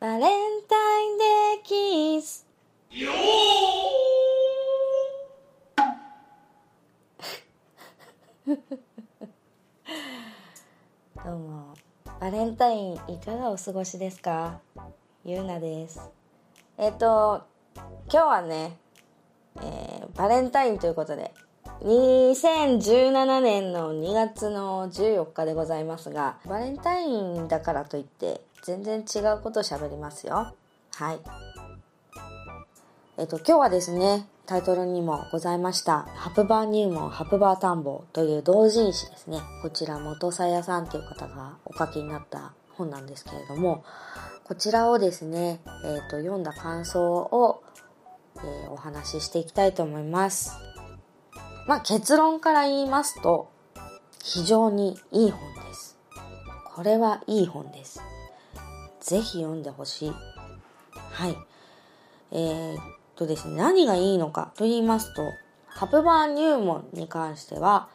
バレンタインデーキス。どうも、バレンタインいかがお過ごしですか？ゆうなです。えっ、と、今日はね、えーバレンタインということで、2017年の2月の14日でございますが、バレンタインだからといって、全然違うこと喋りますよ。はい。えっと、今日はですね、タイトルにもございました、ハプバー入門、ハプバー探訪という同人誌ですね。こちら、元さやさんという方がお書きになった本なんですけれども、こちらをですね、えっと、読んだ感想を、えーお話ししていきたいと思います。まあ、結論から言いますと、非常にいい本です。これはいい本です。ぜひ読んでほしい。はい。えーっとですね、何がいいのかと言いますと、ハプバーン入門に関しては、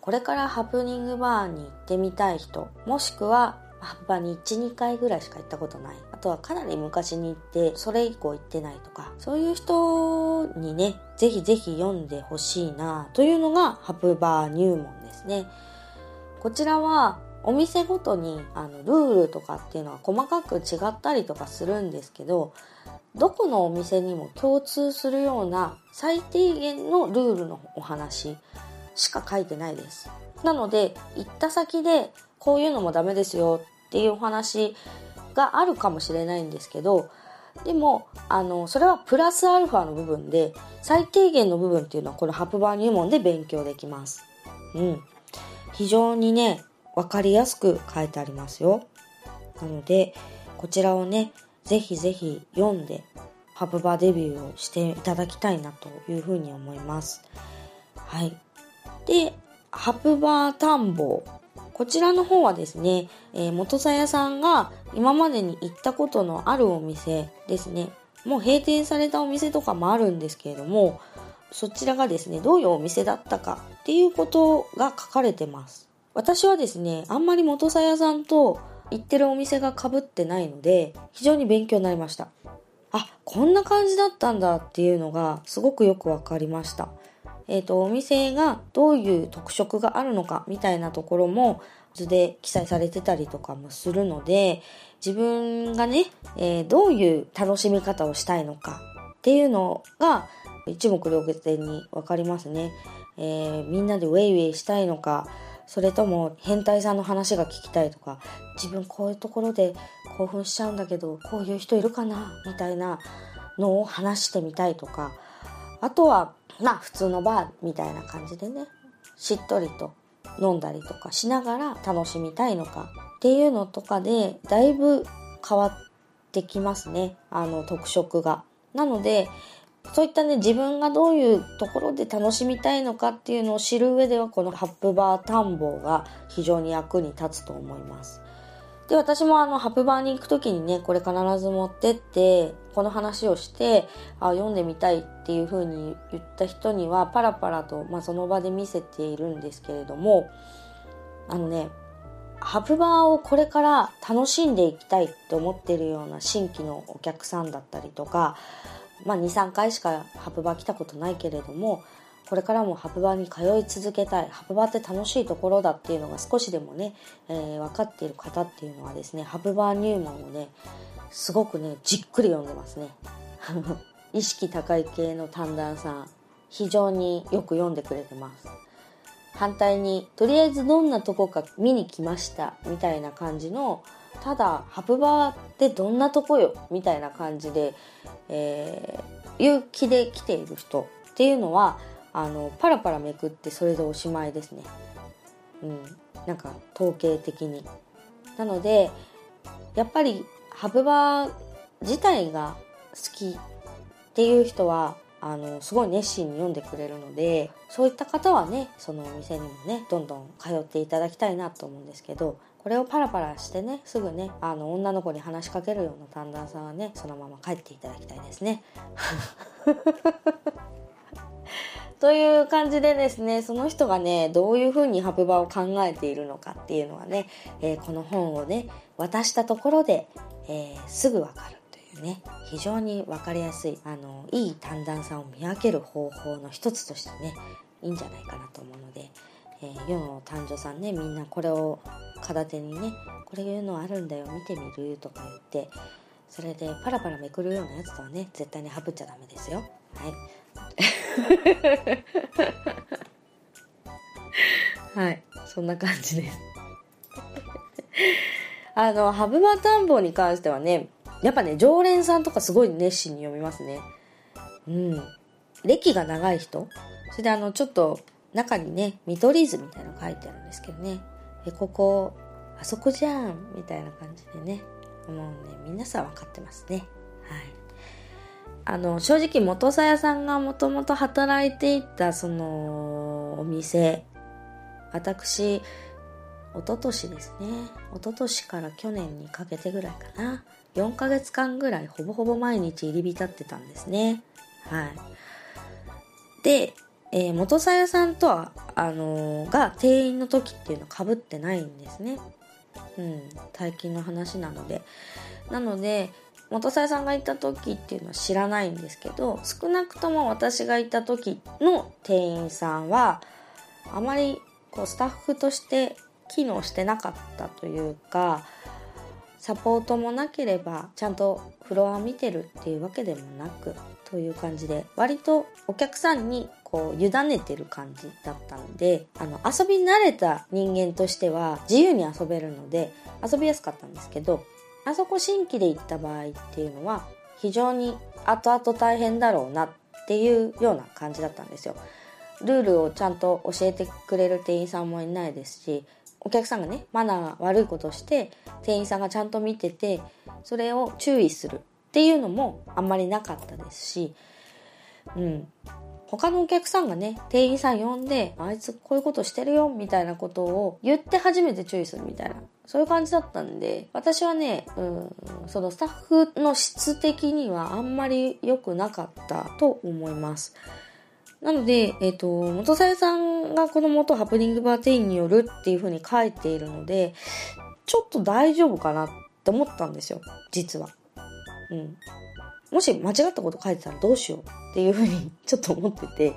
これからハプニングバーンに行ってみたい人、もしくはハプバーに1、2回ぐらいしか行ったことない。とはかなり昔に行って、それ以降行ってないとか、そういう人にね、ぜひぜひ読んでほしいなというのがハプバー入門ですね。こちらはお店ごとにあのルールとかっていうのは細かく違ったりとかするんですけどどこのお店にも共通するような最低限のルールのお話しか書いてないです。なので行った先でこういうのもダメですよっていうお話があるかもしれないんですけどでもあのそれはプラスアルファの部分で最低限の部分っていうのはこのハプバー入門で勉強できます。うん。非常にね、わかりやすく書いてありますよ。なので、こちらをね、ぜひぜひ読んで、ハプバーデビューをしていただきたいなというふうに思います。はい。で、ハプバー探訪。こちらの方はですね、えー元さやさんが今までに行ったことのあるお店ですね。もう閉店されたお店とかもあるんですけれども、そちらがですね、どういうお店だったかっていうことが書かれてます。私はですね、あんまり元さやさんと行ってるお店が被ってないので、非常に勉強になりました。あ、こんな感じだったんだっていうのがすごくよくわかりました。えっ、と、お店がどういう特色があるのかみたいなところも図で記載されてたりとかもするので、自分がね、えーどういう楽しみ方をしたいのかっていうのが一目瞭然にわかりますね。えーみんなでウェイウェイしたいのか、それとも変態さんの話が聞きたいとか、自分こういうところで興奮しちゃうんだけど、こういう人いるかなみたいなのを話してみたいとか、あとは、まあ普通のバーみたいな感じでね、しっとりと飲んだりとかしながら楽しみたいのかっていうのとかで、だいぶ変わってきますね。あの特色が。なので、そういったね、自分がどういうところで楽しみたいのかっていうのを知る上では、このハップバー探訪が非常に役に立つと思います。で、私もあの、ハプバーに行くときにね、これ必ず持ってって、この話をして、あ、読んでみたいっていう風に言った人には、パラパラと、まあ、その場で見せているんですけれども、あのね、ハプバーをこれから楽しんでいきたいって思ってるような新規のお客さんだったりとか、まあ、2、3回しかハプバー来たことないけれども、これからもハプバに通い続けたい。ハプバって楽しいところだっていうのが少しでもね、えー分かっている方っていうのはですね、ハプバ入門をね、すごくね、じっくり読んでますね。意識高い系の短談さん、非常によく読んでくれてます。反対に、とりあえずどんなとこか見に来ました、みたいな感じの、ただ、ハプバってどんなとこよ、みたいな感じで、えー、勇気で来ている人っていうのは、あの、パラパラめくってそれでおしまいですね。うん。なんか、統計的に。なので、やっぱり、ハプバー自体が好きっていう人は、あの、すごい熱心に読んでくれるので、そういった方はね、そのお店にもね、どんどん通っていただきたいなと思うんですけど、これをパラパラしてね、すぐね、あの、女の子に話しかけるような短談さんはね、そのまま帰っていただきたいですね。という感じでですね、その人がね、どういうふうにハブ場を考えているのかっていうのはね、えー、この本をね、渡したところで、えー、すぐわかるというね、非常にわかりやすい、あの、いい短段さを見分ける方法の一つとしてね、いいんじゃないかなと思うので、えー、世の男女さんね、みんなこれを片手にね、これいうのあるんだよ、見てみるとか言って、それでパラパラめくるようなやつとはね、絶対にハブっちゃダメですよ。はい。はい、そんな感じです。あの、ハブバタンボに関してはね、やっぱね、常連さんとかすごい熱心に読みますね。うん。歴が長い人それであの、ちょっと中にね、見取り図みたいなの書いてあるんですけどね。え、ここ、あそこじゃんみたいな感じでね。もうね、皆さん分かってますね。はい。あの、正直元さやさんがもともと働いていたそのお店、私、一昨年ですね。一昨年から去年にかけてぐらいかな。4ヶ月間ぐらいほぼほぼ毎日入り浸ってたんですね。はい。で、えー、元さやさんとは、あのー、が店員の時っていうのは被ってないんですね。うん、最近の話なので。なので、元ささんがいた時っていうのは知らないんですけど少なくとも私がいた時の店員さんはあまりこうスタッフとして機能してなかったというかサポートもなければちゃんとフロア見てるっていうわけでもなくという感じで割とお客さんにこう委ねてる感じだったのであの遊び慣れた人間としては自由に遊べるので遊びやすかったんですけどあそこ新規で行った場合っていうのは非常に後々大変だろうなっていうような感じだったんですよ。ルールをちゃんと教えてくれる店員さんもいないですし、お客さんがね、マナーが悪いことして、店員さんがちゃんと見てて、それを注意するっていうのもあんまりなかったですし、うん。他のお客さんがね、店員さん呼んで、あいつこういうことしてるよ、みたいなことを言って初めて注意するみたいなそういう感じだったんで、私はね、うん、そのスタッフの質的にはあんまり良くなかったと思います。なので、えっ、ー、と、元さやさんがこの元ハプニングバーテインによるっていう風に書いているので、ちょっと大丈夫かなって思ったんですよ、実は。うん。もし間違ったこと書いてたらどうしようっていう風にちょっと思ってて、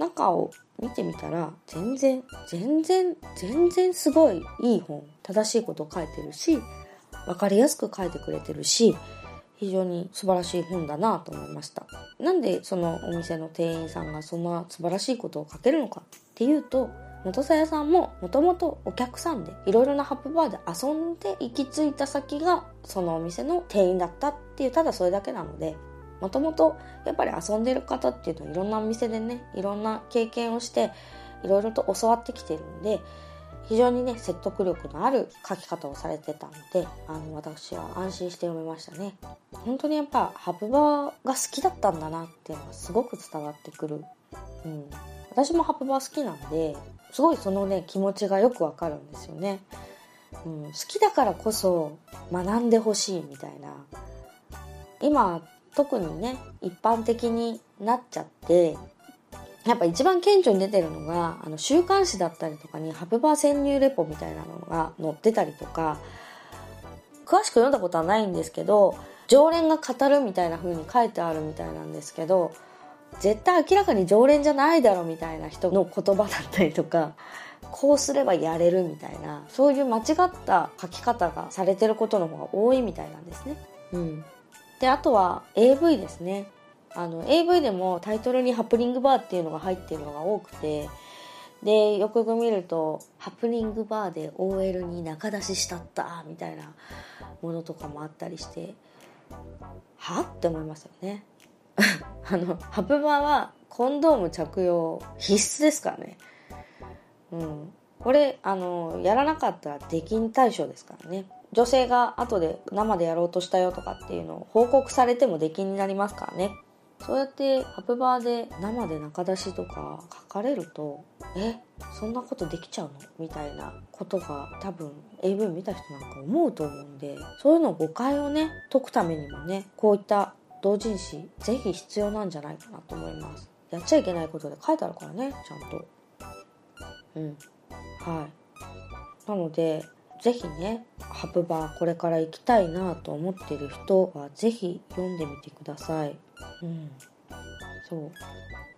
中を見てみたら全然全然全然すごいいい本正しいことを書いてるし分かりやすく書いてくれてるし非常に素晴らしい本だなと思いました。なんでそのお店の店員さんがそんな素晴らしいことを書けるのかっていうと元さやさんももともとお客さんでいろいろなハップバーで遊んで行き着いた先がそのお店の店員だったっていうただそれだけなのでもともとやっぱり遊んでる方っていうといろんなお店でねいろんな経験をしていろいろと教わってきてるんで非常にね説得力のある書き方をされてたのであの私は安心して読めましたね。本当にやっぱハブバーが好きだったんだなっていうのがすごく伝わってくる、うん、私もハブバー好きなんですごいそのね気持ちがよくわかるんですよね、うん、好きだからこそ学んでほしいみたいな。今特にね一般的になっちゃってやっぱ一番顕著に出てるのがあの週刊誌だったりとかにハブバー潜入レポみたいなのが載ってたりとか詳しく読んだことはないんですけど常連が語るみたいな風に書いてあるみたいなんですけど絶対明らかに常連じゃないだろみたいな人の言葉だったりとかこうすればやれるみたいなそういう間違った書き方がされてることの方が多いみたいなんですね。うん、で、あとは AV ですね。あの、AV でもタイトルにハプニングバーっていうのが入っているのが多くて、で、よくよく見ると、ハプニングバーで OL に仲出ししたったみたいなものとかもあったりして、はって思いますよね。あの、ハプバーはコンドーム着用必須ですからね。うん。これ、あの、やらなかったら出禁対象ですからね。女性が後で生でやろうとしたよとかっていうのを報告されても出禁になりますからね。そうやってハプバーで生で中出しとか書かれると、え、そんなことできちゃうの？みたいなことが多分 AV 見た人なんか思うと思うんで、そういうの誤解をね、解くためにもね、こういった同人誌ぜひ必要なんじゃないかなと思います。やっちゃいけないことで書いてあるからねちゃんとうんはいなのでぜひねハプバーこれから行きたいなと思ってる人はぜひ読んでみてください。うん。そう。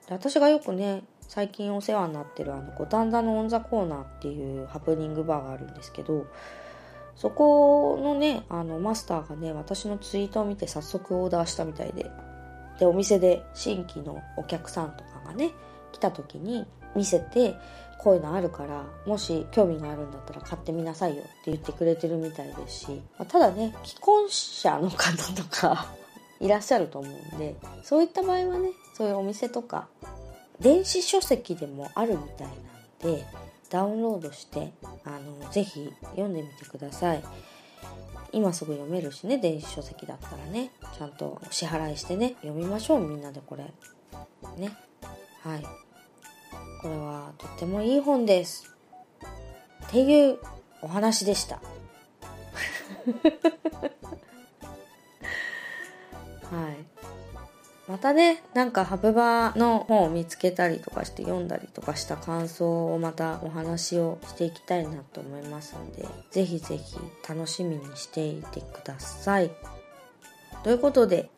で私がよくね最近お世話になってるあの五反田のオンザコーナーっていうハプニングバーがあるんですけどそこのねあのマスターがね私のツイートを見て早速オーダーしたみたいででお店で新規のお客さんとかがね来た時に見せてこういうのあるからもし興味があるんだったら買ってみなさいよって言ってくれてるみたいですし、ま、ただね既婚者の方とか いらっしゃると思うんでそういった場合はねそういうお店とか電子書籍でもあるみたいなんでダウンロードしてあのぜひ読んでみてください。今すぐ読めるしね電子書籍だったらね。ちゃんとお支払いしてね読みましょうみんなでこれ。ね。はい。これはとってもいい本です。っていうお話でした。はい。またねなんかハブバーの本を見つけたりとかして読んだりとかした感想をまたお話をしていきたいなと思いますのでぜひぜひ楽しみにしていてください。ということで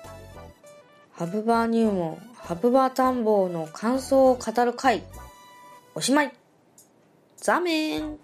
ハブバー入門ハブバー探訪の感想を語る会おしまい。ザーメン。